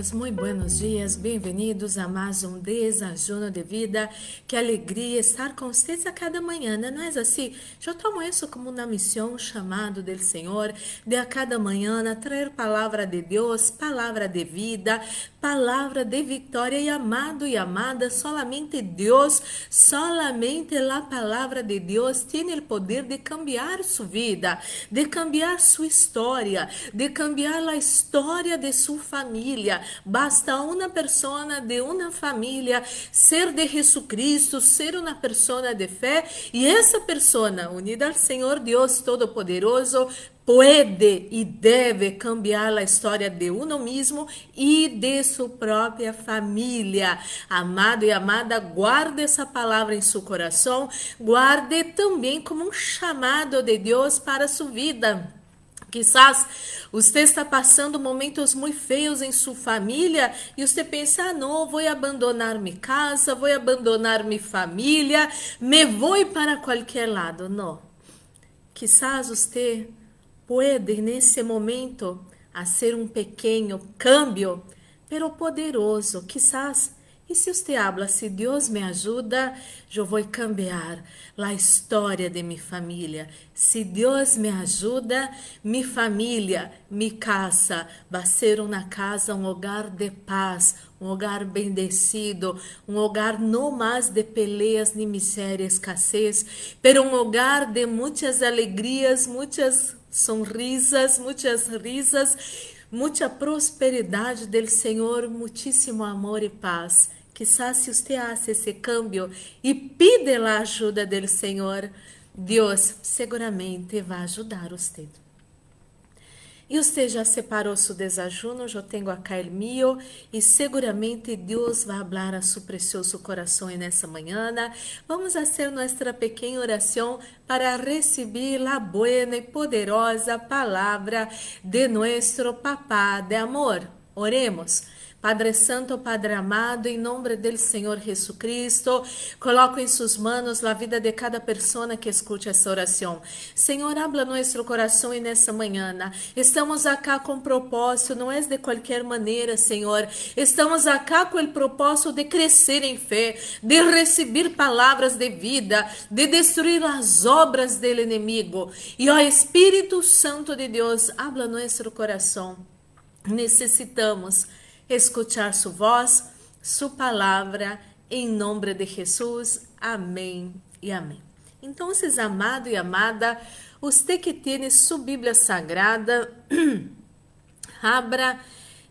todos, muito buenos dias, bem-vindos a mais um Desajuno de Vida. Que alegria estar com vocês a cada manhã, não é assim? Eu tomo isso como uma missão, chamado do Senhor, de a cada manhã trazer palavra de Deus, palavra de vida, palavra de vitória. E amado e amada, solamente Deus, solamente a palavra de Deus tem o poder de cambiar sua vida, de cambiar sua história, de cambiar a história de sua família. Basta uma pessoa de uma família ser de Jesucristo, ser uma pessoa de fé, e essa pessoa, unida ao Senhor Deus Todo-Poderoso, pode e deve cambiar a história de uno mesmo e de sua própria família. Amado e amada, guarde essa palavra em seu coração, guarde também como um chamado de Deus para sua vida. Quizás você está passando momentos muito feios em sua família e você pensa: ah, não, vou abandonar minha casa, vou abandonar minha família, me vou para qualquer lado. Não. Quizás você pode, nesse momento, fazer um pequeno câmbio, pero poderoso. Quizás e se você habla, se Deus me ajuda, eu vou cambiar a história de minha família. Se Deus me ajuda, minha família, minha casa vai ser uma casa, um lugar de paz, um lugar bendecido, um lugar não mais de peleas, nem miséria, escassez, pero um lugar de muitas alegrias, muitas sonrisas, muitas risas, muita prosperidade do Senhor, muitíssimo amor e paz. Quizás se você hace esse câmbio e pide a ajuda do Senhor, Deus seguramente vai ajudar você. E você já separou seu desajuno, eu tenho acá o meu, e seguramente Deus vai falar a seu precioso coração nessa manhã. Vamos fazer nossa pequena oração para receber a boa e poderosa palavra de nosso Papá de amor. Oremos. Padre Santo, Padre amado, em nome do Senhor Jesus Cristo, coloco em suas mãos a vida de cada pessoa que escute essa oração. Senhor, habla nosso coração e nessa manhã. Estamos acá com propósito, não é de qualquer maneira, Senhor. Estamos acá com o propósito de crescer em fé, de receber palavras de vida, de destruir as obras do inimigo. E ó Espírito Santo de Deus, habla nosso coração. Necessitamos escuchar sua voz, sua palavra, em nome de Jesus. Amém e amém. Então, amado e amada, você que tem sua Bíblia Sagrada, abra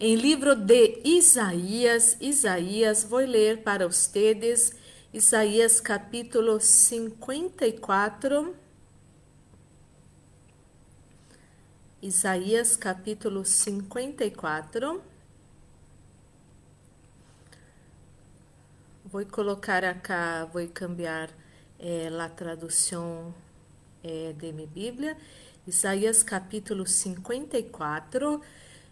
em livro de Isaías, Isaías, vou ler para vocês, Isaías capítulo 54. Isaías capítulo 54. Vou colocar acá, vou cambiar eh, a tradução eh, de minha Bíblia. Isaías capítulo 54,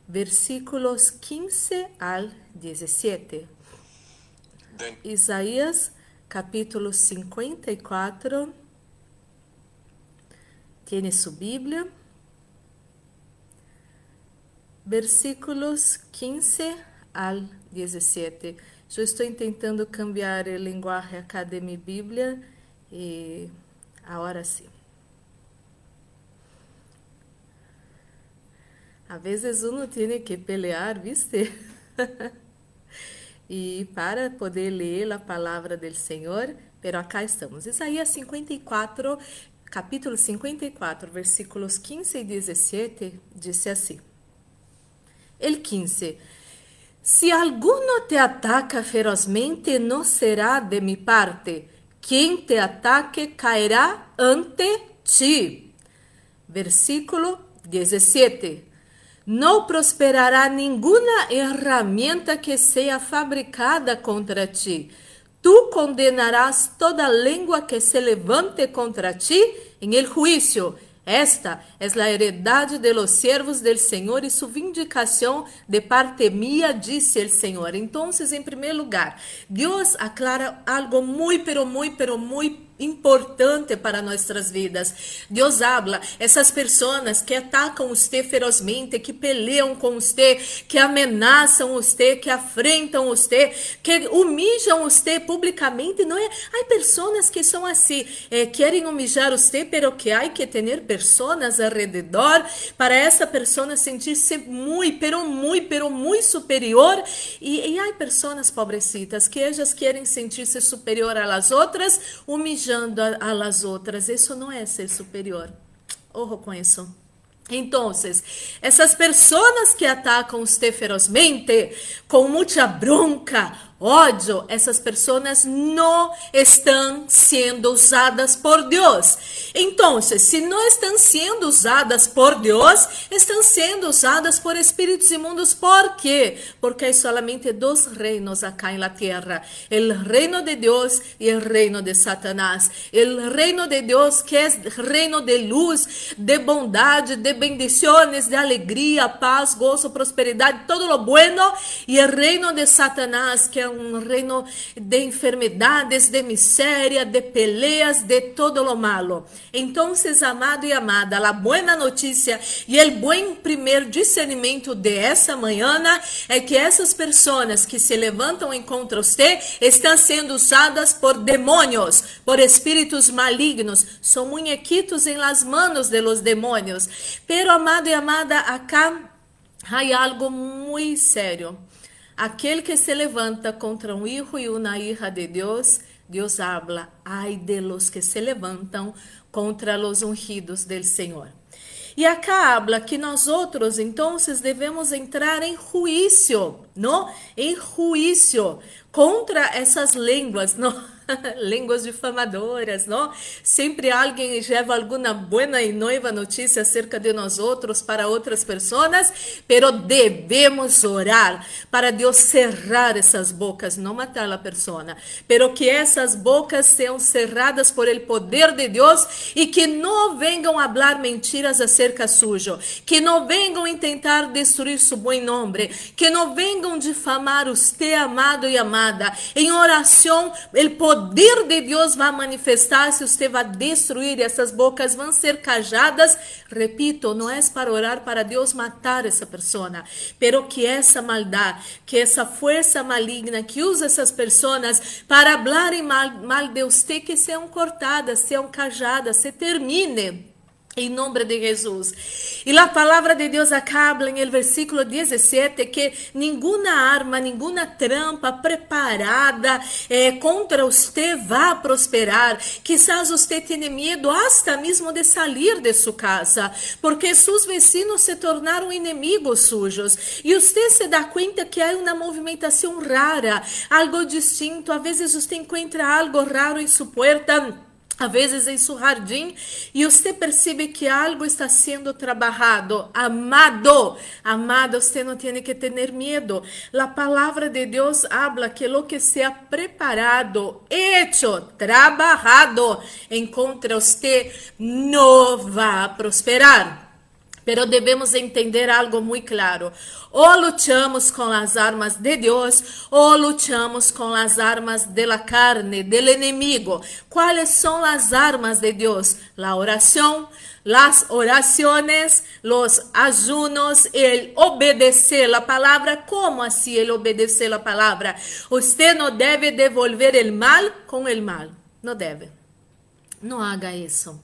versículos 15 al 17. Isaías capítulo 54. Tiene sua Bíblia. Versículos 15 al 17. Eu estou tentando cambiar a linguagem Academy Bíblia e agora sim. A vezes uno tem que pelear, viste? e para poder ler a palavra do Senhor, pero acá estamos. Isaías 54, capítulo 54, versículos 15 e 17, disse assim. El 15 Se alguno te ataca ferozmente, não será de mi parte. Quem te ataque cairá ante ti. Versículo 17. Não prosperará nenhuma herramienta que seja fabricada contra ti. Tu condenarás toda língua que se levante contra ti em el juízo esta é a heredade de los servos del Senhor e sua vindicação de parte mía, disse el Senhor. Então, em primeiro lugar, Deus aclara algo muito, pero muito, pero muito importante para nossas vidas. Deus habla, essas pessoas que atacam você ferozmente, que peleam com você, que ameaçam você, que afrentam você, que humilham você publicamente, não é? Há pessoas que são assim, eh, querem humilhar você, pero que há que ter pessoas ao redor para essa pessoa sentir-se muito, pero muito, pero muito superior. E, e há pessoas pobrecitas que elas querem sentir-se superior às outras, humilhando a, a las outras. Isso não é ser superior. Ojo com isso. Então, essas pessoas que atacam você ferozmente, com muita bronca, ódio, essas pessoas não estão sendo usadas por Deus. Então, se não estão sendo usadas por Deus, estão sendo usadas por espíritos imundos. Por quê? Porque há solamente dois reinos acá na terra: o reino de Deus e o reino de Satanás. O reino de Deus, que é reino de luz, de bondade, de bendições, de alegria, paz, gozo, prosperidade, todo lo bueno, e o reino de Satanás, que é um reino de enfermidades, de miséria, de peleas, de todo lo malo. Então, amado e amada, a boa notícia e o bom primeiro discernimento de essa manhã é que essas pessoas que se levantam em contra você estão sendo usadas por demônios, por espíritos malignos, são muñequitos em las manos de los demônios. Pero, amado e amada, acá há algo muito sério. Aquele que se levanta contra um hijo e uma hija de Deus, Deus habla, ai de los que se levantam contra los ungidos del Senhor. E acá habla que nós outros, então, devemos entrar em juízo, não? Em juízo contra essas línguas, não? línguas difamadoras, não? Sempre alguém leva alguma boa e noiva notícia acerca de nós outros para outras pessoas, pero devemos orar para Deus cerrar essas bocas, não matar a pessoa, pero que essas bocas sejam cerradas por el poder de Deus e que não venham falar mentiras acerca sujo, que não venham tentar destruir seu bom nome, que não venham difamar você, amado e amada. Em oração, o poder poder de Deus vai manifestar-se, você vai destruir, essas bocas vão ser cajadas. Repito, não é para orar para Deus matar essa pessoa, pero que essa maldade, que essa força maligna que usa essas pessoas para falarem mal, mal de você, que sejam cortadas, sejam cajadas, se termine. Em nome de Jesus. E a palavra de Deus acaba em el versículo 17 que nenhuma arma, nenhuma trampa preparada eh, contra você vai prosperar. Quizás você tenha medo hasta mesmo de sair de sua casa, porque seus vecinos se tornaram inimigos sujos. E você se dá conta que há uma movimentação rara, algo distinto. Às vezes você encontra algo raro em sua porta a vezes em seu jardim e você percebe que algo está sendo trabalhado. Amado, amado, você não tem que ter medo. A palavra de Deus habla que lo que sea preparado, hecho, trabalhado, encontra você, não vai prosperar. Pero devemos entender algo muito claro. Ou lutamos com as armas de Deus, ou lutamos com as armas de la carne, del enemigo. Quais são as armas de Deus? La oração, las oraciones, los ayunos, el obedecer la palabra. ¿Cómo así el obedecer la palabra? Usted no debe devolver el mal con el mal. No debe. No haga eso.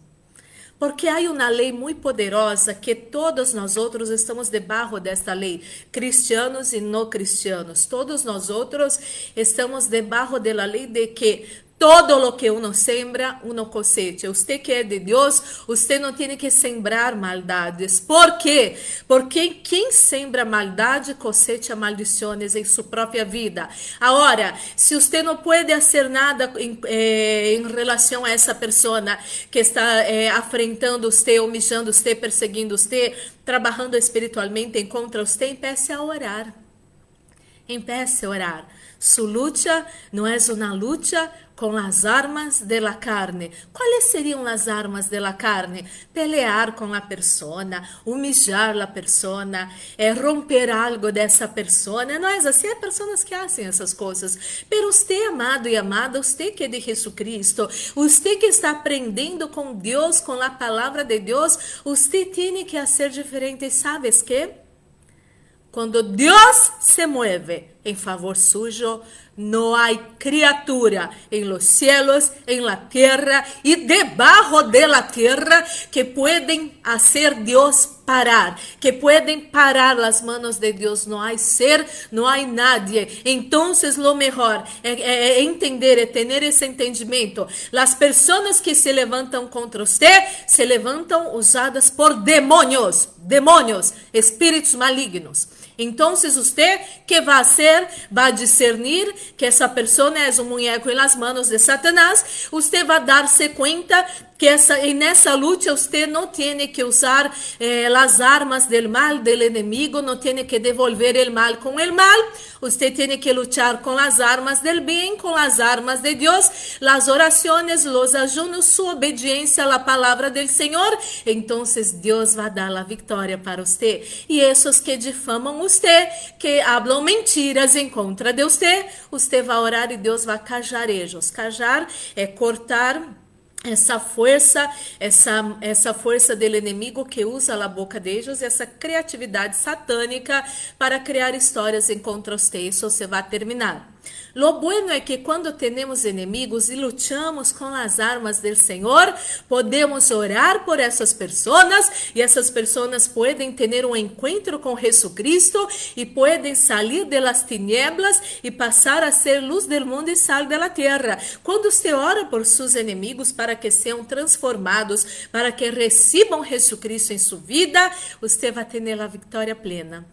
Porque há uma lei muito poderosa que todos nós outros estamos debaixo desta lei, cristianos e não cristianos. Todos nós outros estamos debaixo da lei de que Todo lo que uno sembra, uno cosecha. Usted que é de Deus, usted não tem que sembrar maldades. Por quê? Porque quem sembra maldade cosecha maldições em sua própria vida. Agora, se você não pode fazer nada em, eh, relação a essa pessoa que está eh, afrentando você, humilhando você, perseguindo você, trabalhando espiritualmente contra você, peça a orar. Empiece a orar. Su lucha não é uma lucha com as armas de la carne. Quais seriam as armas de la carne? Pelear com a persona, humilhar a persona, é romper algo dessa persona. Não é assim? Há pessoas que fazem essas coisas. Pero você, amado e amada, você que é de Jesucristo, você que está aprendendo com Deus, com a palavra de Deus, você tem que ser diferente. ¿Sabes que? Quando Deus se mueve em favor sujo, não há criatura em los cielos, em la tierra e debaixo de la tierra que pueden hacer Deus parar, que pueden parar las manos de Deus. Não há ser, não há nadie. Então, lo melhor é, é, é entender, é ter esse entendimento. As pessoas que se levantam contra você se levantam usadas por demônios, demônios, espíritos malignos. Então, você que vai ser, vai discernir que essa pessoa é um muñeco em las manos de Satanás, você vai dar-se conta que essa, e nessa luta você não tem que usar eh, as armas do mal do inimigo, não tem que devolver o mal com o mal, você tem que lutar com as armas do bem, com as armas de Deus, as orações, os ajunos, sua obediência à palavra do Senhor, então Deus vai dar a vitória para você. E esses que difamam que hablam mentiras em contra de você, você vai orar e Deus vai cajar eles. Cajar é cortar essa força, essa, essa força do inimigo que usa a boca deles, essa criatividade satânica para criar histórias em contra os textos, você vai terminar. Lo bueno é que quando temos inimigos e lutamos com as armas do Senhor, podemos orar por essas pessoas e essas pessoas podem ter um encontro com Jesucristo e podem sair de las tinieblas e passar a ser luz do mundo e sal da terra. Quando você ora por seus inimigos para que sejam transformados, para que recebam Jesucristo em sua vida, você vai ter a vitória plena.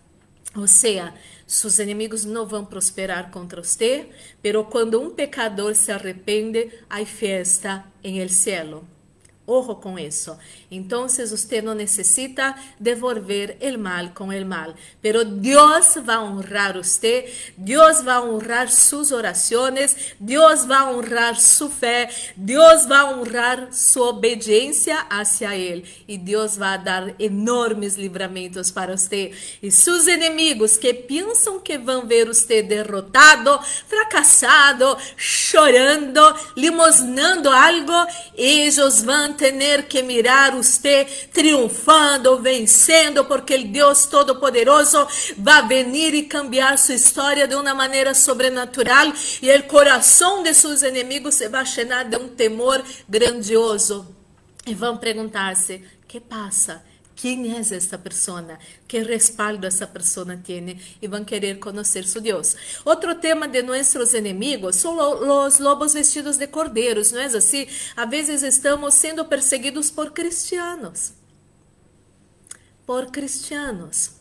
Ou seja, seus inimigos não vão prosperar contra você, pero quando um pecador se arrepende, há festa em el cielo. Ojo com isso. Então, você não necessita devolver o mal com o mal, pero Deus vai honrar você, Deus vai honrar suas orações, Deus vai honrar sua fé, Deus vai honrar sua obediência hacia Ele e Deus vai dar enormes livramentos para você. E seus inimigos que pensam que vão ver você derrotado, fracassado, chorando, limosnando algo, eles vão ter que mirar você triunfando, vencendo, porque o Deus Todo-Poderoso vai venir e cambiar sua história de uma maneira sobrenatural e o coração de seus inimigos se vai chenar de um temor grandioso. E vão perguntar-se: que passa? Quem é esta pessoa, que respaldo essa pessoa tem e vão querer conhecer seu Deus. Outro tema de nossos inimigos são os lobos vestidos de cordeiros, não é assim? Às vezes estamos sendo perseguidos por cristianos. Por cristianos.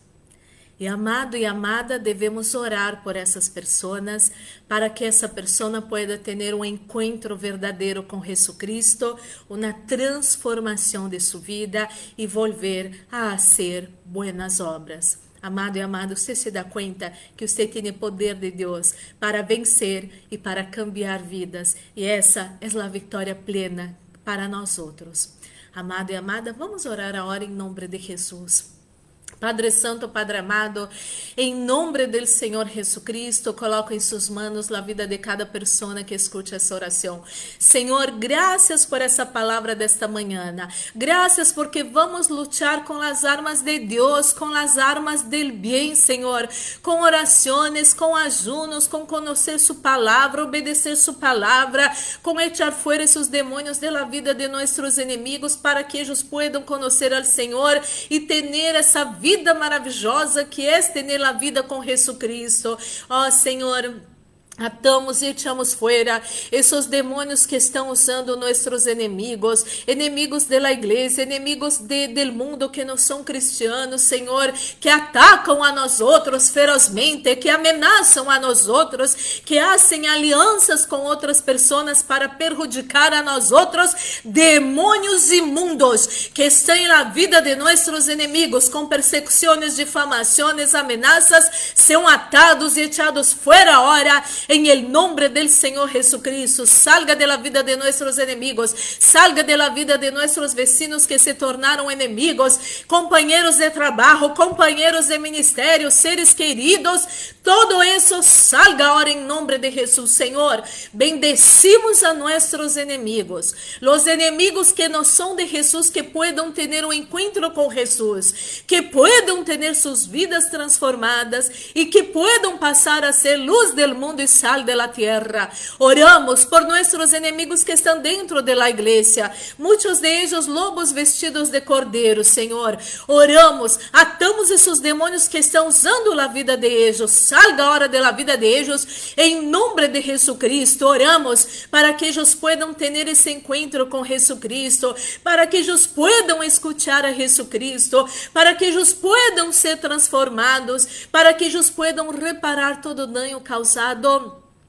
E amado e amada, devemos orar por essas pessoas para que essa pessoa pueda ter um encontro verdadeiro com Jesucristo, uma transformação de sua vida e volver a ser buenas obras. Amado e amado, você se dá conta que você tem poder de Deus para vencer e para cambiar vidas, e essa é a vitória plena para nós outros. Amado e amada, vamos orar agora em nome de Jesus. Padre Santo, Padre amado, em nome do Senhor Jesucristo, coloco em suas mãos a vida de cada pessoa que escute essa oração. Senhor, graças por essa palavra desta manhã. Graças porque vamos lutar com as armas de Deus, com as armas del bem, Senhor, com orações, com ajunos, com conhecer sua palavra, obedecer sua palavra, com echar fora esses demônios da vida de nossos inimigos para que eles possam conhecer ao Senhor e ter essa vida vida maravilhosa que é ter a vida com Jesus Cristo. Ó oh, Senhor, Atamos e echamos fuera esos demônios que estão usando nossos inimigos, inimigos da igreja, inimigos de, mundo que não são cristianos, Senhor, que atacam a nós outros ferozmente, que ameaçam a nós outros, que fazem alianças com outras pessoas para perjudicar a nós outros, demônios imundos que estão na vida de nossos inimigos com persecuções, difamações, ameaças, são atados e echados fora agora en el nombre del Señor Jesucristo. Salga de la vida de nuestros enemigos, salga de la vida de nuestros vecinos que se tornaram enemigos, companheiros de trabalho, companheiros de ministério, seres queridos, todo isso salga agora em nome de Jesus, Senhor. Bendecimos a nossos enemigos, los enemigos que não são de Jesus, que puedan ter um encontro com Jesus, que puedan ter suas vidas transformadas e que puedan passar a ser luz del mundo e sal de la tierra. Oramos por nuestros enemigos que estão dentro de la iglesia, muitos de ellos lobos vestidos de cordeiro, Senhor. Oramos, atamos esses demônios que estão usando a vida de ellos. Salga agora de la vida de ellos em nome de Jesucristo. Oramos para que ellos puedan ter esse encontro com Jesucristo, para que ellos puedan escuchar a Jesucristo, para que ellos puedan ser transformados, para que ellos puedan reparar todo o dano causado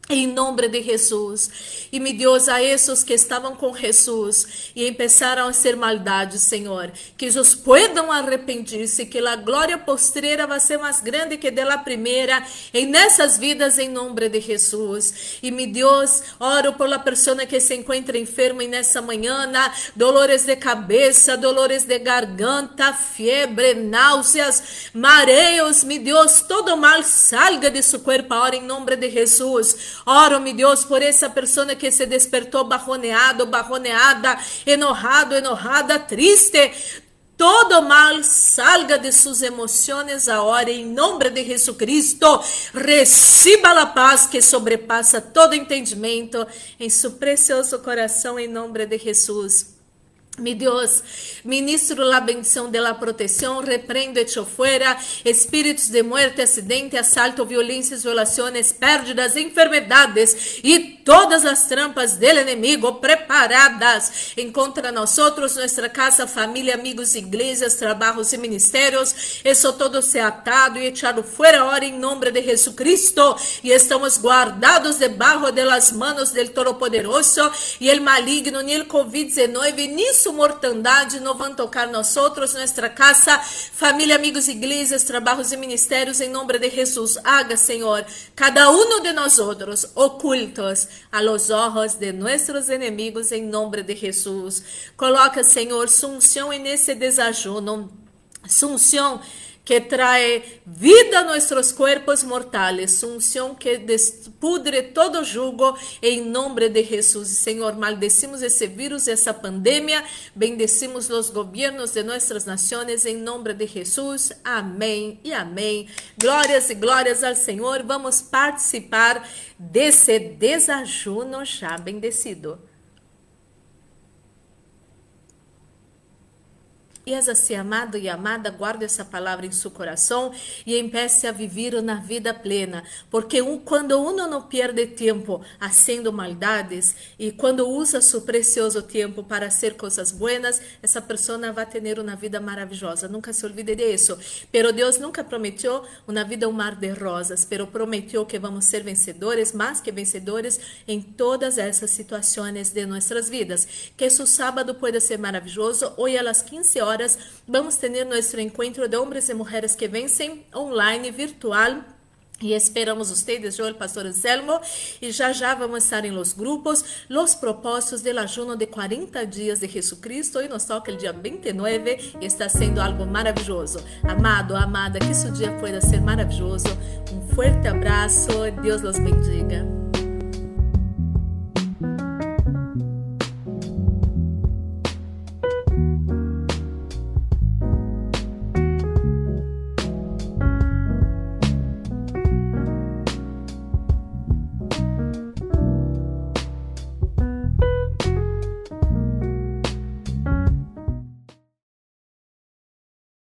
em nome de Jesus. E me Deus a esses que estavam com Jesus e começaram a ser maldades, Senhor, que eles puedan arrepender-se, que a glória postrera vai ser mais grande que de la primeira em nessas vidas em nome de Jesus. E me Deus, oro por la pessoa que se encontra enferma nessa manhã, dolores de cabeça, dolores de garganta, febre, náuseas, mareos, me Deus, todo mal salga de seu corpo agora em nome de Jesus. Oro, meu Deus, por essa pessoa que se despertou barroneado, barroneada, enojado, enojada, triste. Todo mal salga de suas emoções agora, em nome de Jesucristo. Receba a paz que sobrepassa todo entendimento em seu precioso coração, em nome de Jesus. Mi Deus, ministro la bendição de la repreendo echo fuera espíritos de muerte, acidente, assalto, violências, violações, pérdidas, enfermedades e todas as trampas del enemigo preparadas em contra nós outros, nossa casa, família, amigos, igrejas, trabalhos e ministérios. Isso todo se atado e echado fuera ahora em nome de Jesucristo e estamos guardados debaixo de las manos del Todo-Poderoso e el maligno, ni el COVID-19, ni su mortandade não vão tocar nós outros, nossa casa, família, amigos, igrejas, trabalhos e ministérios, em nome de Jesus. Haga, Senhor, cada um de nós outros ocultos a los ojos de nossos inimigos, em nome de Jesus. Coloca, Senhor, sunção nesse desajuno, sunção que trae vida a nuestros cuerpos mortales, unción que despudre todo jugo em nome de Jesus. Senhor, maldecimos esse vírus, essa pandemia, bendecimos os governos de nossas nações em nome de Jesus. Amém e amém. Glórias e glórias ao Senhor. Vamos participar desse desajuno já bendecido. E assim, amado e amada, guarde essa palavra em seu coração e empiece a viver na vida plena. Porque um, quando uno não perde tempo fazendo maldades e quando usa seu precioso tempo para fazer coisas buenas, essa pessoa vai ter uma vida maravilhosa. Nunca se olvide disso. Pero Deus nunca prometeu uma vida um mar de rosas, pero prometeu que vamos ser vencedores, mais que vencedores em todas essas situações de nossas vidas. Que esse sábado pode ser maravilhoso. Hoje às 15 horas horas vamos ter nosso encontro de homens e mulheres que vencem online, virtual. E esperamos ustedes, eu, o pastor Anselmo, e já já vamos estar em los grupos, los propósitos del ayuno de 40 dias de Jesucristo, e nos toca o dia 29, e está sendo algo maravilhoso. Amado, amada, que seu dia pueda ser maravilhoso. Um forte abraço, Deus los bendiga.